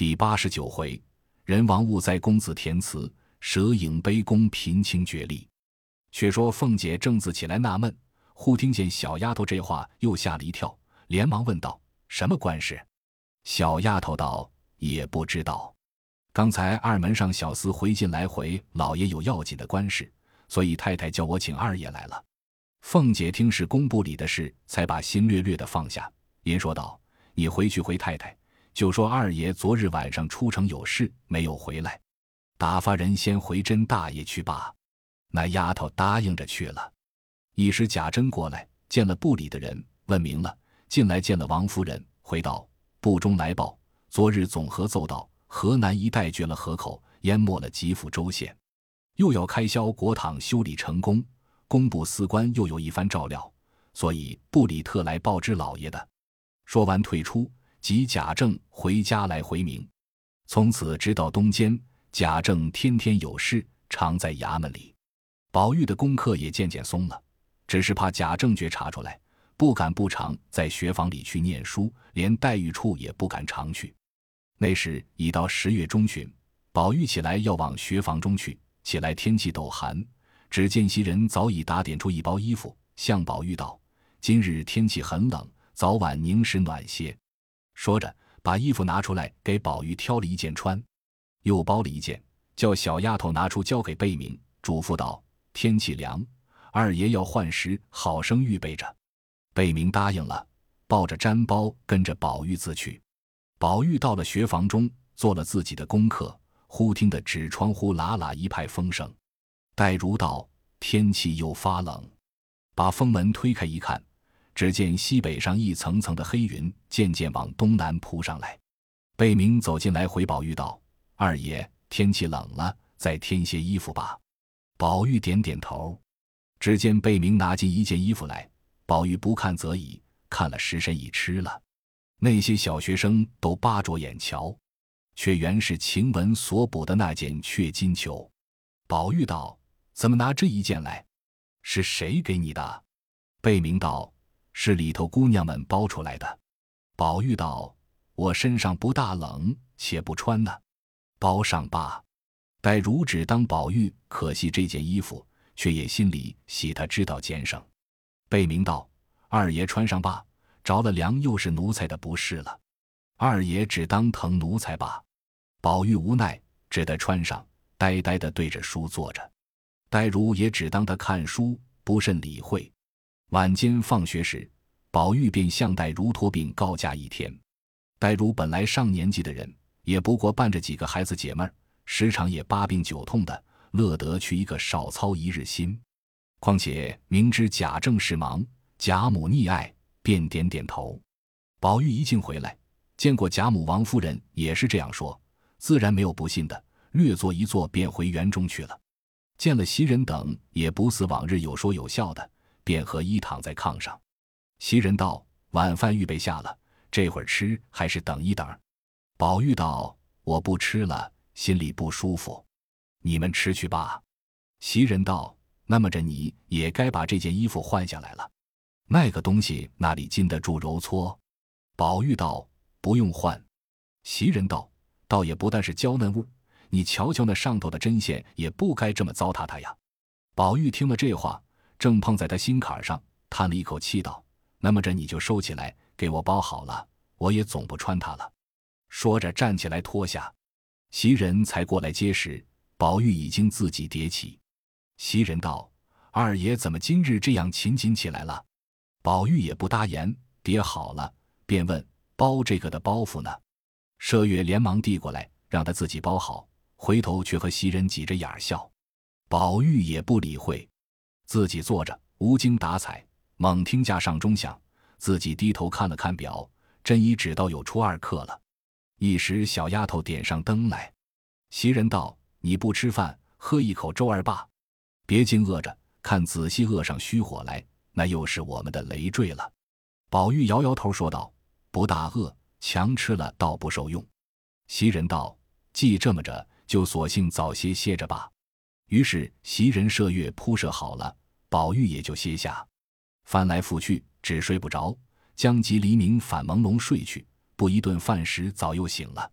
第八十九回，人亡物在公子填词，蛇影卑公贫亲绝力。却说凤姐正自起来纳闷，忽听见小丫头这话，又吓了一跳，连忙问道：“什么官事？”小丫头道：“也不知道。刚才二门上小厮回进来回，老爷有要紧的官事，所以太太叫我请二爷来了。”凤姐听是工部里的事，才把心略略的放下，言说道：“你回去回太太，就说二爷昨日晚上出城有事，没有回来，打发人先回甄大爷去罢。”那丫头答应着去了。一时贾珍过来见了部里的人，问明了，进来见了王夫人，回道：“部中来报，昨日总河奏道，河南一带决了河口，淹没了吉府州县，又要开销国堂修理成功。”工部司官又有一番照料，所以部里特来报知老爷的。说完退出，即贾政回家来回明。从此直到东间，贾政天天有事，常在衙门里。宝玉的功课也渐渐松了，只是怕贾政觉查出来，不敢不常在学房里去念书，连黛玉处也不敢常去。那时已到十月中旬，宝玉起来要往学房中去，起来天气陡寒。只见袭人早已打点出一包衣服，向宝玉道：“今日天气很冷，早晚宁时暖些。”说着，把衣服拿出来给宝玉挑了一件穿，又包了一件，叫小丫头拿出交给贝明，嘱咐道：“天气凉，二爷要换时，好生预备着。”贝明答应了，抱着毡包跟着宝玉自去。宝玉到了学房中，做了自己的功课，忽听得纸窗户啦啦一派风声。黛如道：“天气又发冷，把风门推开一看，只见西北上一层层的黑云渐渐往东南扑上来。”贝明走进来回宝玉道：“二爷，天气冷了，再添些衣服吧。”宝玉点点头。只见贝明拿进一件衣服来，宝玉不看则已，看了时辰已吃了。那些小学生都扒着眼瞧，却原是晴雯所补的那件雀金裘。宝玉道。怎么拿这一件来？是谁给你的？贝明道：“是里头姑娘们包出来的。”宝玉道：“我身上不大冷，且不穿呢，包上罢。”黛如只当宝玉可惜这件衣服，却也心里喜他知道俭省。贝明道：“二爷穿上罢，着了凉又是奴才的不是了。二爷只当疼奴才罢。”宝玉无奈，只得穿上，呆呆的对着书坐着。黛如也只当他看书，不甚理会。晚间放学时，宝玉便向黛如托病告假一天。黛如本来上年纪的人，也不过伴着几个孩子解闷儿，时常也八病九痛的，乐得去一个少操一日心。况且明知贾政事忙，贾母溺爱，便点点头。宝玉一进回来，见过贾母、王夫人，也是这样说，自然没有不信的，略坐一坐，便回园中去了。见了袭人等，也不似往日有说有笑的，便和衣躺在炕上。袭人道：“晚饭预备下了，这会儿吃还是等一等？”宝玉道：“我不吃了，心里不舒服，你们吃去吧。”袭人道：“那么着你也该把这件衣服换下来了，那个东西哪里禁得住揉搓？”宝玉道：“不用换。”袭人道：“倒也不但是娇嫩物。”你瞧瞧那上头的针线，也不该这么糟蹋它呀。宝玉听了这话，正碰在他心坎上，叹了一口气道：“那么这你就收起来，给我包好了，我也总不穿它了。”说着站起来脱下。袭人才过来接时，宝玉已经自己叠起。袭人道：“二爷怎么今日这样勤谨起来了？”宝玉也不答言，叠好了，便问：“包这个的包袱呢？”麝月连忙递过来，让他自己包好。回头却和袭人挤着眼笑，宝玉也不理会，自己坐着无精打采。猛听架上钟响，自己低头看了看表，真已只到有初二刻了。一时小丫头点上灯来，袭人道：“你不吃饭，喝一口粥儿罢，别惊饿着。看仔细饿上虚火来，那又是我们的累赘了。”宝玉摇摇头说道：“不大饿，强吃了倒不受用。”袭人道：“既这么着。”就索性早些歇着吧。于是袭人、麝月铺设好了，宝玉也就歇下，翻来覆去只睡不着，将及黎明反朦胧睡去。不一顿饭时，早又醒了。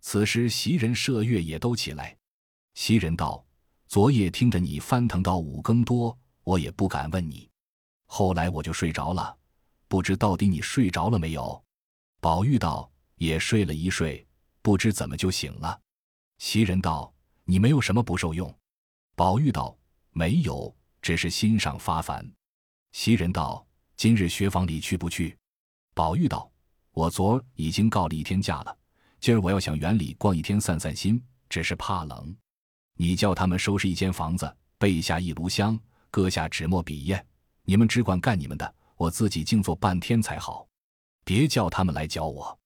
此时袭人、麝月也都起来。袭人道：“昨夜听着你翻腾到五更多，我也不敢问你。后来我就睡着了，不知到底你睡着了没有？”宝玉道：“也睡了一睡，不知怎么就醒了。”袭人道：“你没有什么不受用？”宝玉道：“没有，只是心上发烦。”袭人道：“今日学房里去不去？”宝玉道：“我昨儿已经告了一天假了，今儿我要想园里逛一天散散心，只是怕冷。你叫他们收拾一间房子，备下一炉香，搁下纸墨笔砚，你们只管干你们的，我自己静坐半天才好。别叫他们来教我。”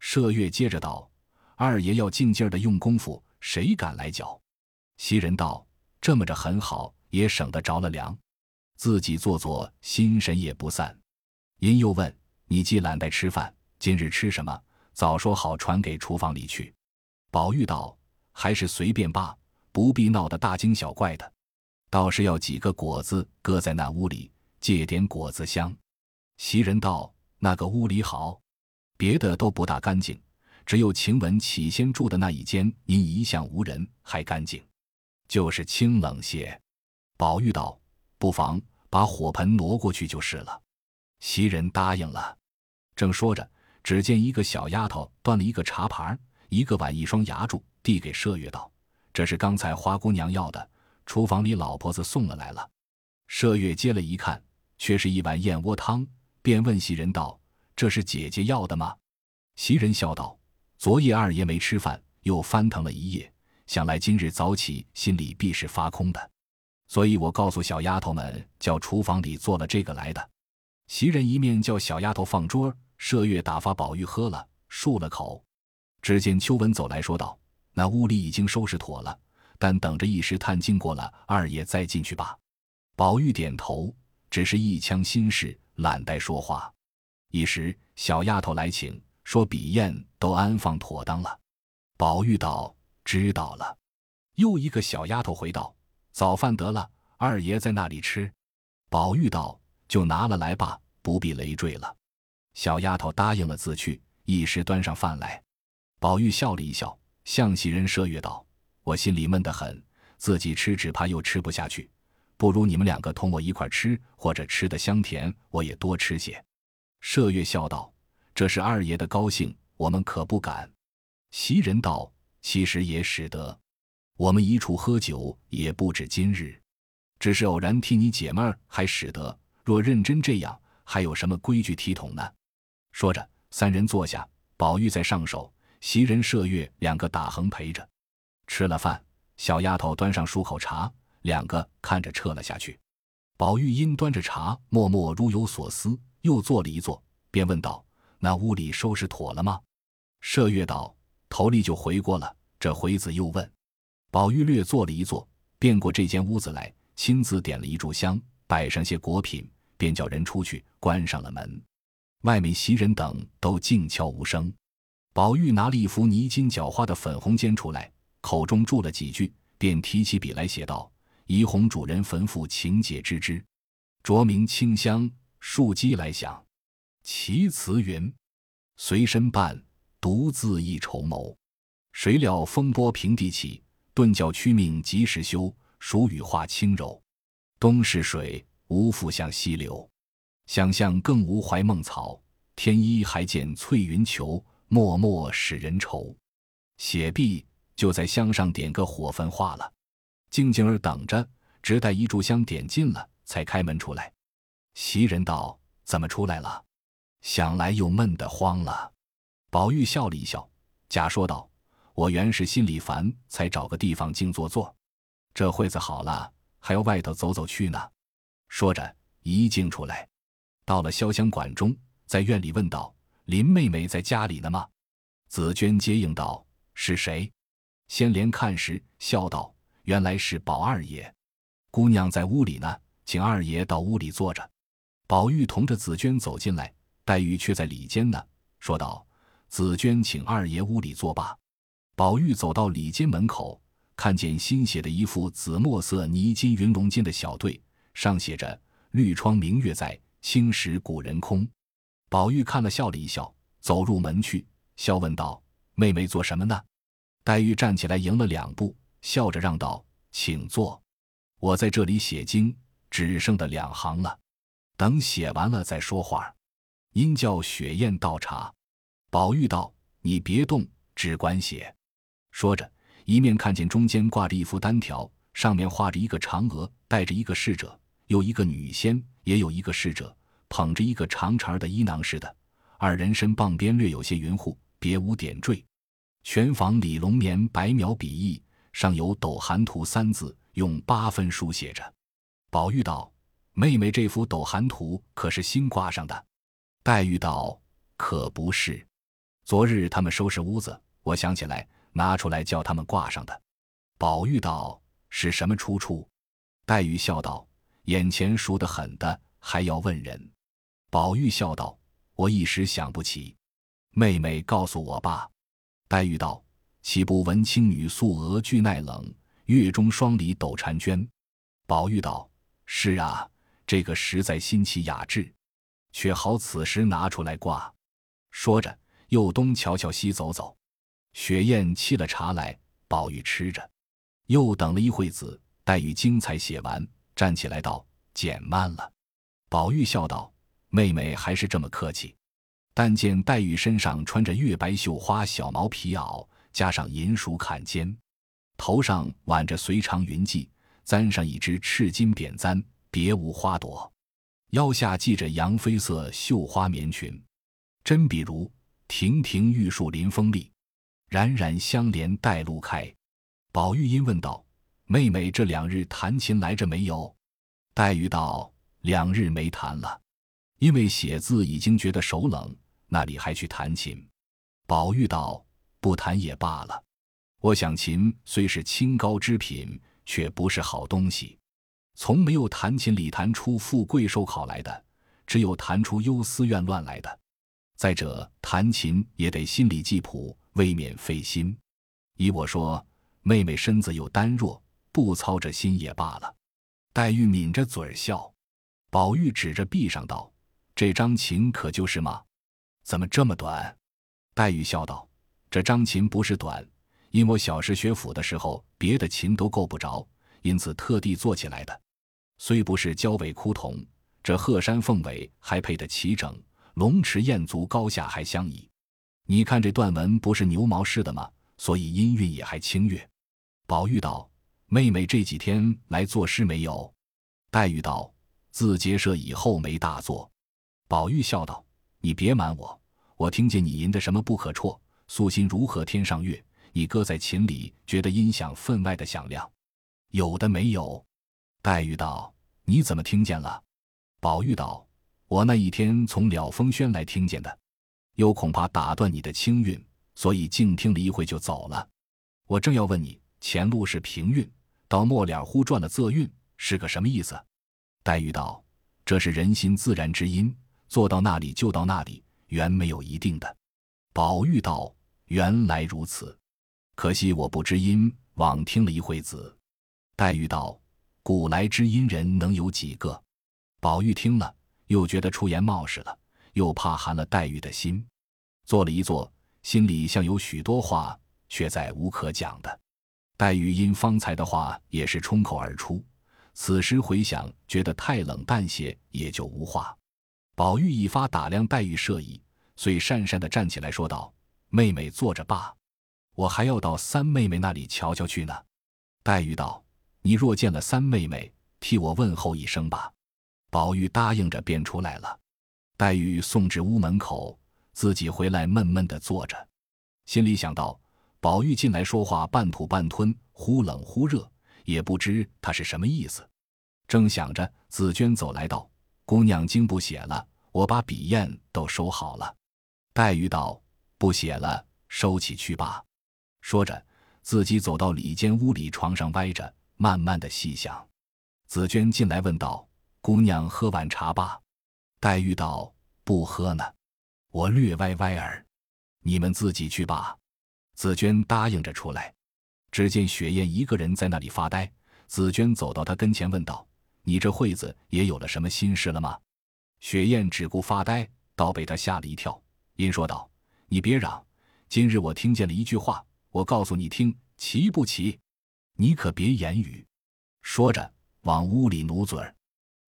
麝月接着道：“二爷要静静的用功夫，谁敢来教？”袭人道：“这么着很好，也省得着了凉，自己坐坐，心神也不散。”因又问。你既懒得吃饭，今日吃什么？早说好，传给厨房里去。宝玉道：“还是随便罢，不必闹得大惊小怪的。倒是要几个果子搁在那屋里，借点果子香。”袭人道：“那个屋里好，别的都不大干净，只有晴雯起先住的那一间，因一向无人，还干净，就是清冷些。”宝玉道：“不妨把火盆挪过去就是了。”袭人答应了，正说着，只见一个小丫头端了一个茶盘、一个碗、一双牙柱，递给麝月道：“这是刚才花姑娘要的，厨房里老婆子送了来了。”麝月接了一看，却是一碗燕窝汤，便问袭人道：“这是姐姐要的吗？”袭人笑道：“昨夜二爷没吃饭，又翻腾了一夜，想来今日早起，心里必是发空的，所以我告诉小丫头们，叫厨房里做了这个来的。”袭人一面叫小丫头放桌，麝月打发宝玉喝了，漱了口。只见秋文走来说道：“那屋里已经收拾妥了，但等着一时探经过了，二爷再进去吧。”宝玉点头，只是一腔心事，懒得说话。一时小丫头来请，说笔砚都安放妥当了。宝玉道：“知道了。”又一个小丫头回道：“早饭得了，二爷在那里吃。”宝玉道。就拿了来吧，不必累赘了。小丫头答应了，自去。一时端上饭来，宝玉笑了一笑，向袭人、麝月道：“我心里闷得很，自己吃只怕又吃不下去，不如你们两个同我一块吃，或者吃的香甜，我也多吃些。”麝月笑道：“这是二爷的高兴，我们可不敢。”袭人道：“其实也使得，我们一处喝酒也不止今日，只是偶然替你解闷儿，还使得。”若认真这样，还有什么规矩体统呢？说着，三人坐下，宝玉在上手，袭人、麝月两个打横陪着。吃了饭，小丫头端上漱口茶，两个看着撤了下去。宝玉因端着茶，默默如有所思，又坐了一坐，便问道：“那屋里收拾妥了吗？”麝月道：“头里就回过了。”这回子又问。宝玉略坐了一坐，便过这间屋子来，亲自点了一炷香，摆上些果品。便叫人出去关上了门，外面袭人等都静悄无声。宝玉拿了一幅泥金角花的粉红笺出来，口中注了几句，便提起笔来写道：“怡红主人坟父情节之之，着名清香，树基来响。其词云：随身伴，独自一筹谋。谁料风波平地起，顿教屈命及时休。暑雨化轻柔，冬是水。”无复向西流，想象更无怀梦草。天一还见翠云裘，脉脉使人愁。写毕，就在香上点个火焚化了。静静儿等着，直待一炷香点尽了，才开门出来。袭人道：“怎么出来了？想来又闷得慌了。”宝玉笑了一笑，假说道：“我原是心里烦，才找个地方静坐坐。这会子好了，还要外头走走去呢。”说着，一径出来，到了潇湘馆中，在院里问道：“林妹妹在家里呢吗？”紫娟接应道：“是谁？”先莲看时，笑道：“原来是宝二爷，姑娘在屋里呢，请二爷到屋里坐着。”宝玉同着紫娟走进来，黛玉却在里间呢，说道：“紫娟，请二爷屋里坐吧。”宝玉走到里间门口，看见新写的一副紫墨色泥金云龙间的小对。上写着“绿窗明月在，青石古人空”。宝玉看了，笑了一笑，走入门去，笑问道：“妹妹做什么呢？”黛玉站起来迎了两步，笑着让道：“请坐，我在这里写经，只剩的两行了，等写完了再说话。”因叫雪雁倒茶。宝玉道：“你别动，只管写。”说着，一面看见中间挂着一幅单条，上面画着一个嫦娥，带着一个侍者，有一个女仙，也有一个侍者，捧着一个长长的衣囊似的。二人身傍边略有些云雾，别无点缀。全仿李龙年白描笔意，上有“斗寒图”三字，用八分书写着。宝玉道：“妹妹这幅斗寒图可是新挂上的？”黛玉道：“可不是，昨日他们收拾屋子，我想起来拿出来叫他们挂上的。”宝玉道：“是什么出处？”黛玉笑道：“眼前熟得很的，还要问人？”宝玉笑道：“我一时想不起，妹妹告诉我吧。”黛玉道：“岂不闻青女素娥惧耐冷，月中霜里斗婵娟？”宝玉道：“是啊，这个实在新奇雅致，却好此时拿出来挂。”说着，又东瞧瞧，西走走。雪雁沏了茶来，宝玉吃着，又等了一会子，黛玉精彩写完，站起来道：“减慢了。”宝玉笑道：“妹妹还是这么客气。”但见黛玉身上穿着月白绣花小毛皮袄，加上银鼠坎肩，头上挽着随长云髻，簪上一只赤金扁簪，别无花朵，腰下系着洋绯色绣花棉裙，真比如亭亭玉树临风丽，冉冉香莲带露开。宝玉因问道：“妹妹这两日弹琴来着没有？”黛玉道：“两日没弹了，因为写字已经觉得手冷。”那里还去弹琴？宝玉道：“不弹也罢了。我想琴虽是清高之品，却不是好东西。从没有弹琴里弹出富贵寿考来的，只有弹出忧思怨乱来的。再者，弹琴也得心里记谱，未免费心。依我说，妹妹身子又单弱，不操着心也罢了。”黛玉抿着嘴儿笑。宝玉指着壁上道：“这张琴可就是吗？”怎么这么短？黛玉笑道：“这张琴不是短，因我小时学府的时候，别的琴都够不着，因此特地做起来的。虽不是交尾枯桐，这鹤山凤尾还配得齐整，龙池燕足高下还相宜。你看这断文不是牛毛似的吗？所以音韵也还清越。”宝玉道：“妹妹这几天来作诗没有？”黛玉道：“自结社以后没大作。”宝玉笑道。你别瞒我，我听见你吟的什么不可辍，素心如何天上月？你搁在琴里，觉得音响分外的响亮，有的没有？黛玉道：“你怎么听见了？”宝玉道：“我那一天从了风轩来听见的，又恐怕打断你的清韵，所以静听了一会就走了。我正要问你，前路是平韵，到末了忽转了仄韵，是个什么意思？”黛玉道：“这是人心自然之音。”做到那里就到那里，原没有一定的。宝玉道：“原来如此，可惜我不知音，枉听了一会子。”黛玉道：“古来知音人能有几个？”宝玉听了，又觉得出言冒失了，又怕寒了黛玉的心，坐了一坐，心里像有许多话，却再无可讲的。黛玉因方才的话也是冲口而出，此时回想，觉得太冷淡些，也就无话。宝玉一发打量黛玉设意，遂讪讪的站起来说道：“妹妹坐着罢，我还要到三妹妹那里瞧瞧去呢。”黛玉道：“你若见了三妹妹，替我问候一声吧。”宝玉答应着，便出来了。黛玉送至屋门口，自己回来闷闷的坐着，心里想到：宝玉进来说话半吐半吞，忽冷忽热，也不知他是什么意思。正想着，紫娟走来道。姑娘经不写了，我把笔砚都收好了。黛玉道：“不写了，收起去吧。”说着，自己走到里间屋里，床上歪着，慢慢的细想。紫娟进来问道：“姑娘喝碗茶吧？”黛玉道：“不喝呢，我略歪歪儿，你们自己去吧。”紫娟答应着出来，只见雪雁一个人在那里发呆。紫娟走到她跟前问道。你这会子也有了什么心事了吗？雪雁只顾发呆，倒被他吓了一跳，因说道：“你别嚷，今日我听见了一句话，我告诉你听，奇不奇？你可别言语。”说着，往屋里努嘴儿。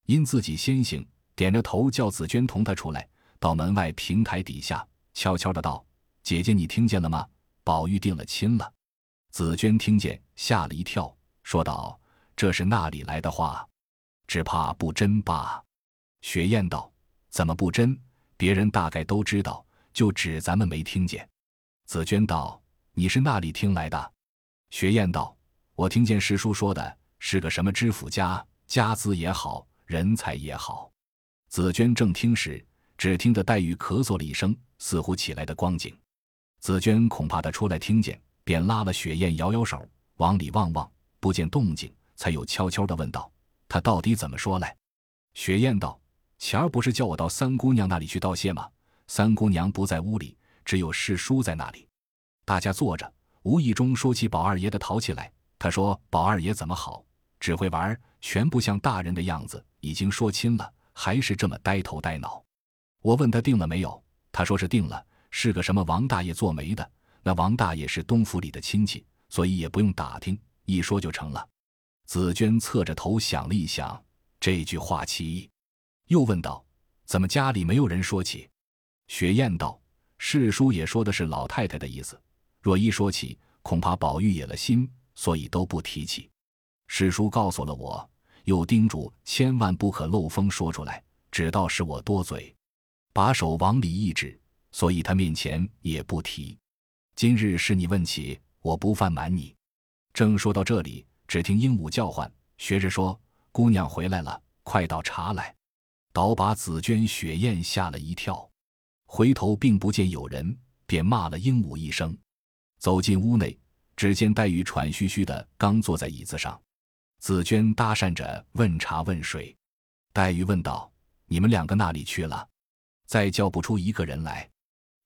因自己先行，点着头叫紫娟同他出来，到门外平台底下，悄悄的道：“姐姐，你听见了吗？宝玉定了亲了。”紫娟听见，吓了一跳，说道：“这是那里来的话？只怕不真吧。”雪雁道：“怎么不真？别人大概都知道，就只咱们没听见。”紫娟道：“你是那里听来的？”雪雁道：“我听见师叔说的，是个什么知府家，家资也好，人才也好。”紫娟正听时，只听得黛玉咳嗽了一声，似乎起来的光景。紫娟恐怕他出来听见。便拉了雪雁，摇摇手，往里望望，不见动静，才又悄悄地问道：“他到底怎么说来？”雪雁道：“前儿不是叫我到三姑娘那里去道谢吗？三姑娘不在屋里，只有世叔在那里。大家坐着，无意中说起宝二爷的淘气来。他说宝二爷怎么好，只会玩，全不像大人的样子。已经说亲了，还是这么呆头呆脑。我问他定了没有，他说是定了，是个什么王大爷做媒的。”那王大爷是东府里的亲戚，所以也不用打听，一说就成了。紫娟侧着头想了一想，这句话奇异，又问道：“怎么家里没有人说起？”雪雁道：“世叔也说的是老太太的意思，若一说起，恐怕宝玉野了心，所以都不提起。世叔告诉了我，又叮嘱千万不可漏风说出来，只道是我多嘴，把手往里一指，所以他面前也不提。”今日是你问起，我不犯瞒你。正说到这里，只听鹦鹉叫唤，学着说：“姑娘回来了，快倒茶来。”倒把紫鹃、雪雁吓了一跳，回头并不见有人，便骂了鹦鹉一声，走进屋内，只见黛玉喘吁吁的刚坐在椅子上，紫鹃搭讪着问茶问水。黛玉问道：“你们两个那里去了？再叫不出一个人来。”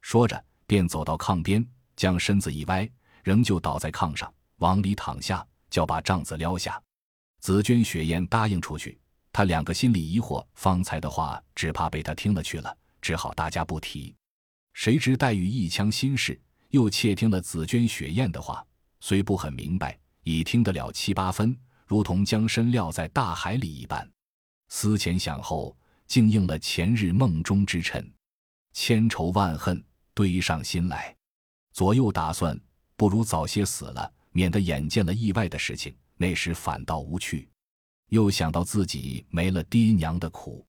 说着，便走到炕边。将身子一歪，仍旧倒在炕上，往里躺下，叫把帐子撩下。紫鹃、雪雁答应出去。他两个心里疑惑，方才的话只怕被他听了去了，只好大家不提。谁知黛玉一腔心事，又窃听了紫鹃、雪雁的话，虽不很明白，已听得了七八分，如同将身撂在大海里一般。思前想后，竟应了前日梦中之谶，千愁万恨堆上心来。左右打算，不如早些死了，免得眼见了意外的事情，那时反倒无趣。又想到自己没了爹娘的苦，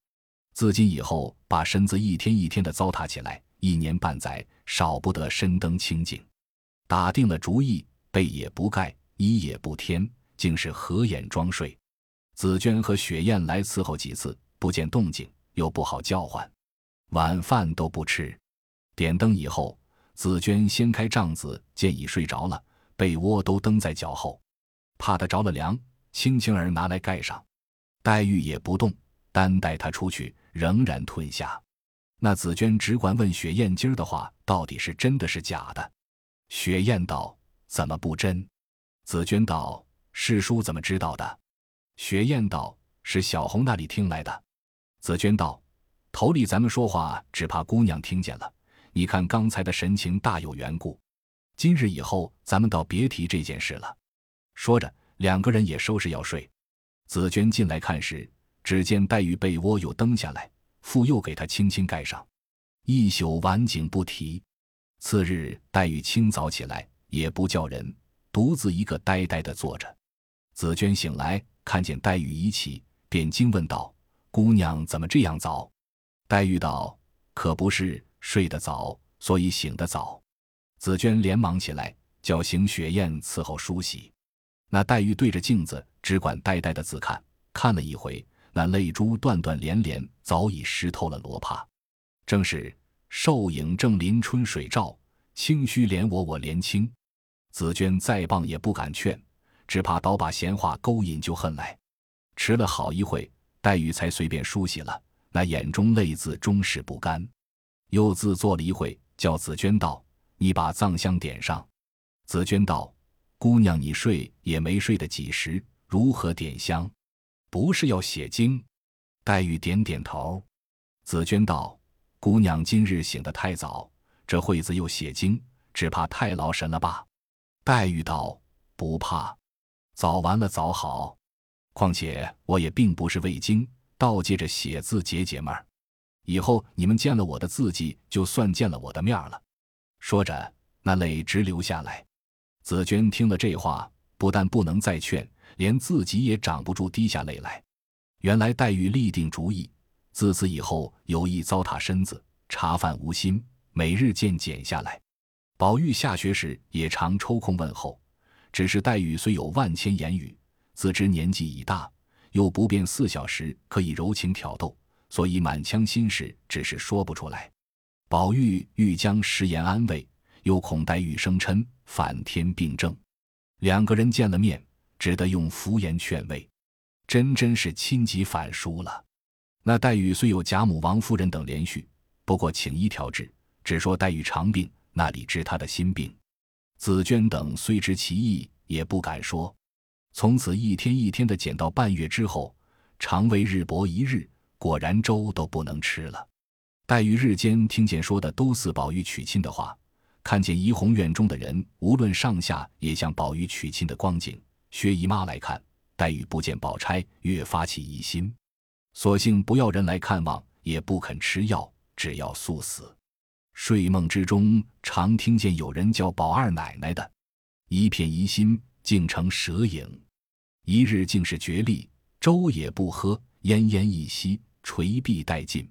自今以后把身子一天一天的糟蹋起来，一年半载少不得身登清净。打定了主意，被也不盖，衣也不添，竟是合眼装睡。紫鹃和雪雁来伺候几次，不见动静，又不好叫唤，晚饭都不吃。点灯以后。紫娟掀开帐子，见已睡着了，被窝都蹬在脚后，怕他着了凉，轻轻儿拿来盖上。黛玉也不动，单带他出去，仍然吞下。那紫娟只管问雪雁今儿的话到底是真的是假的。雪雁道：“怎么不真？”紫娟道：“师叔怎么知道的？”雪雁道：“是小红那里听来的。”紫娟道：“头里咱们说话，只怕姑娘听见了。”你看刚才的神情大有缘故，今日以后咱们倒别提这件事了。说着，两个人也收拾要睡。紫娟进来看时，只见黛玉被窝又蹬下来，复又给她轻轻盖上，一宿晚景不提。次日，黛玉清早起来，也不叫人，独自一个呆呆的坐着。紫娟醒来，看见黛玉已起，便惊问道：“姑娘怎么这样早？”黛玉道：“可不是。”睡得早，所以醒得早。紫娟连忙起来，叫醒雪雁伺候梳洗。那黛玉对着镜子，只管呆呆的自看，看了一回，那泪珠断断连连，早已湿透了罗帕。正是瘦影正临春水照，清虚怜我我怜清。紫娟再棒也不敢劝，只怕倒把闲话勾引就恨来。迟了好一会，黛玉才随便梳洗了，那眼中泪自终是不干。又自坐了一会，叫紫娟道：“你把藏香点上。”紫娟道：“姑娘，你睡也没睡得几时，如何点香？不是要写经？”黛玉点点头。紫娟道：“姑娘今日醒得太早，这会子又写经，只怕太劳神了吧？”黛玉道：“不怕，早完了早好。况且我也并不是未经，倒借着写字解解闷儿。以后你们见了我的字迹，就算见了我的面了。”说着，那泪直流下来。紫娟听了这话，不但不能再劝，连自己也掌不住滴下泪来。原来黛玉立定主意，自此以后有意糟蹋身子，茶饭无心，每日渐减下来。宝玉下学时也常抽空问候，只是黛玉虽有万千言语，自知年纪已大，又不便四小时可以柔情挑逗，所以满腔心事只是说不出来。宝玉欲将食言安慰，又恐黛玉生嗔，反添病症。两个人见了面，只得用敷言劝慰，真真是亲急反疏了。那黛玉虽有贾母、王夫人等连续，不过请医调治，只说黛玉长病。那里知他的心病？紫娟等虽知其意，也不敢说。从此一天一天的减到半月之后，肠胃日薄一日，果然粥都不能吃了。黛玉日间听见说的都似宝玉娶亲的话，看见怡红院中的人无论上下也像宝玉娶亲的光景，薛姨妈来看黛玉不见宝钗，越发起疑心，索性不要人来看望，也不肯吃药，只要速死。睡梦之中，常听见有人叫宝二奶奶的，一片疑心，竟成蛇影。一日竟是绝力，粥也不喝，奄奄一息，垂臂殆尽。